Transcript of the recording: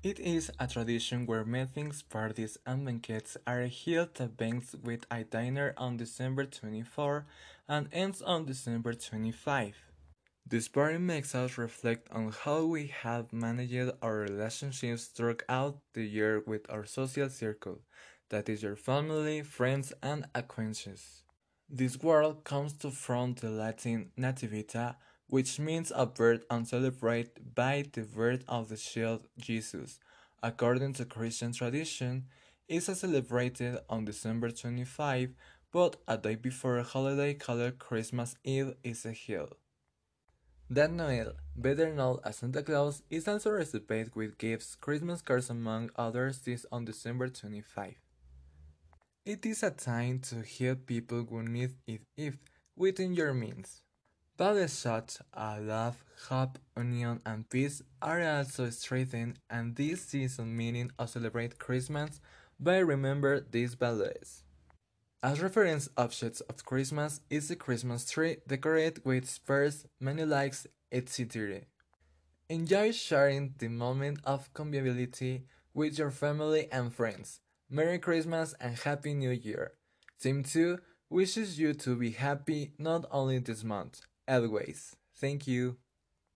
It is a tradition where meetings, parties, and banquets are held at banks with a dinner on December 24 and ends on December 25. This party makes us reflect on how we have managed our relationships throughout the year with our social circle, that is your family, friends, and acquaintances. This word comes to from the Latin nativita, which means a birth and celebrated by the birth of the child Jesus. According to Christian tradition, is celebrated on December 25, but a day before a holiday called Christmas Eve is a hill. That Noel, better known as Santa Claus, is also received with gifts, Christmas cards among others is on December 25. It is a time to help people who need it if within your means. Values such as love, hope, union, and peace are also strengthened, and this season meaning to celebrate Christmas by remember these values. As reference objects of Christmas is the Christmas tree decorated with spurs, many lights, etc. Enjoy sharing the moment of conviviality with your family and friends. Merry Christmas and Happy New Year. Team 2 wishes you to be happy not only this month, always. Thank you.